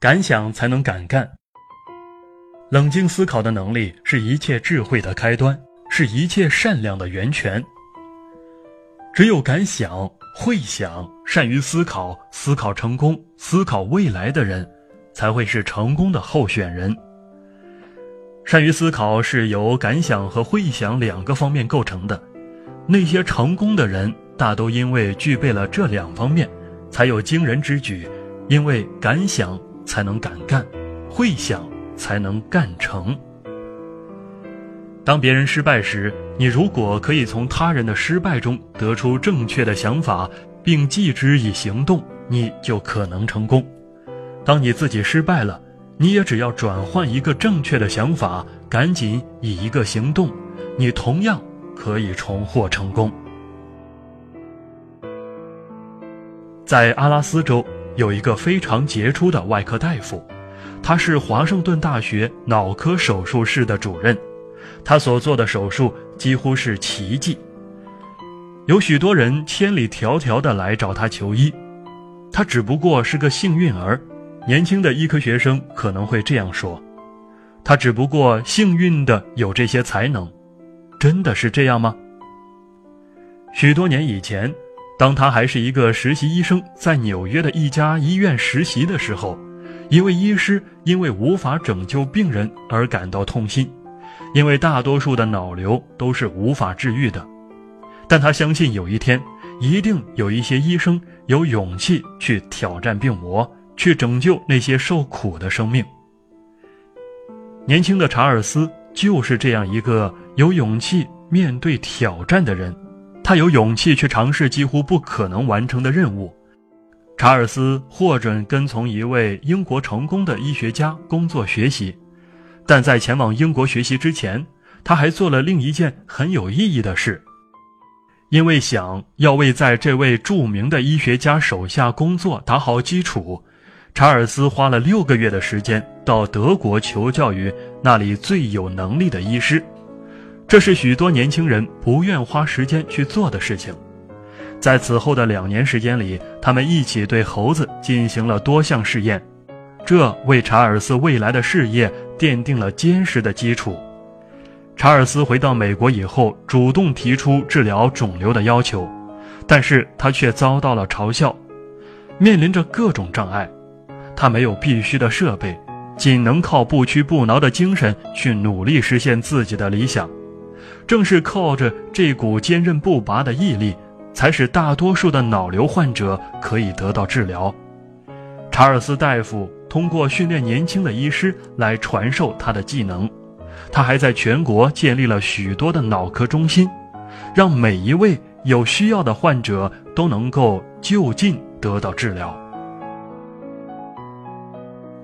敢想才能敢干。冷静思考的能力是一切智慧的开端，是一切善良的源泉。只有敢想、会想、善于思考、思考成功、思考未来的人，才会是成功的候选人。善于思考是由敢想和会想两个方面构成的。那些成功的人，大都因为具备了这两方面，才有惊人之举。因为敢想。才能敢干，会想才能干成。当别人失败时，你如果可以从他人的失败中得出正确的想法，并记之以行动，你就可能成功。当你自己失败了，你也只要转换一个正确的想法，赶紧以一个行动，你同样可以重获成功。在阿拉斯州。有一个非常杰出的外科大夫，他是华盛顿大学脑科手术室的主任，他所做的手术几乎是奇迹。有许多人千里迢迢的来找他求医，他只不过是个幸运儿。年轻的医科学生可能会这样说：“他只不过幸运的有这些才能。”真的是这样吗？许多年以前。当他还是一个实习医生，在纽约的一家医院实习的时候，一位医师因为无法拯救病人而感到痛心，因为大多数的脑瘤都是无法治愈的。但他相信有一天，一定有一些医生有勇气去挑战病魔，去拯救那些受苦的生命。年轻的查尔斯就是这样一个有勇气面对挑战的人。他有勇气去尝试几乎不可能完成的任务。查尔斯获准跟从一位英国成功的医学家工作学习，但在前往英国学习之前，他还做了另一件很有意义的事。因为想要为在这位著名的医学家手下工作打好基础，查尔斯花了六个月的时间到德国求教于那里最有能力的医师。这是许多年轻人不愿花时间去做的事情。在此后的两年时间里，他们一起对猴子进行了多项试验，这为查尔斯未来的事业奠定了坚实的基础。查尔斯回到美国以后，主动提出治疗肿瘤的要求，但是他却遭到了嘲笑。面临着各种障碍，他没有必须的设备，仅能靠不屈不挠的精神去努力实现自己的理想。正是靠着这股坚韧不拔的毅力，才使大多数的脑瘤患者可以得到治疗。查尔斯大夫通过训练年轻的医师来传授他的技能，他还在全国建立了许多的脑科中心，让每一位有需要的患者都能够就近得到治疗。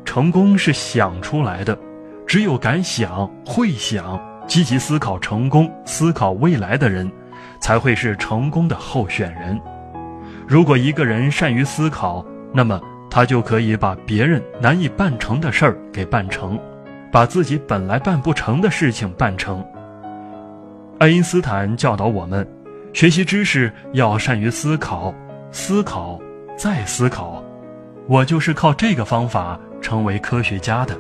成功是想出来的，只有敢想会想。积极思考成功、思考未来的人，才会是成功的候选人。如果一个人善于思考，那么他就可以把别人难以办成的事儿给办成，把自己本来办不成的事情办成。爱因斯坦教导我们，学习知识要善于思考，思考再思考。我就是靠这个方法成为科学家的。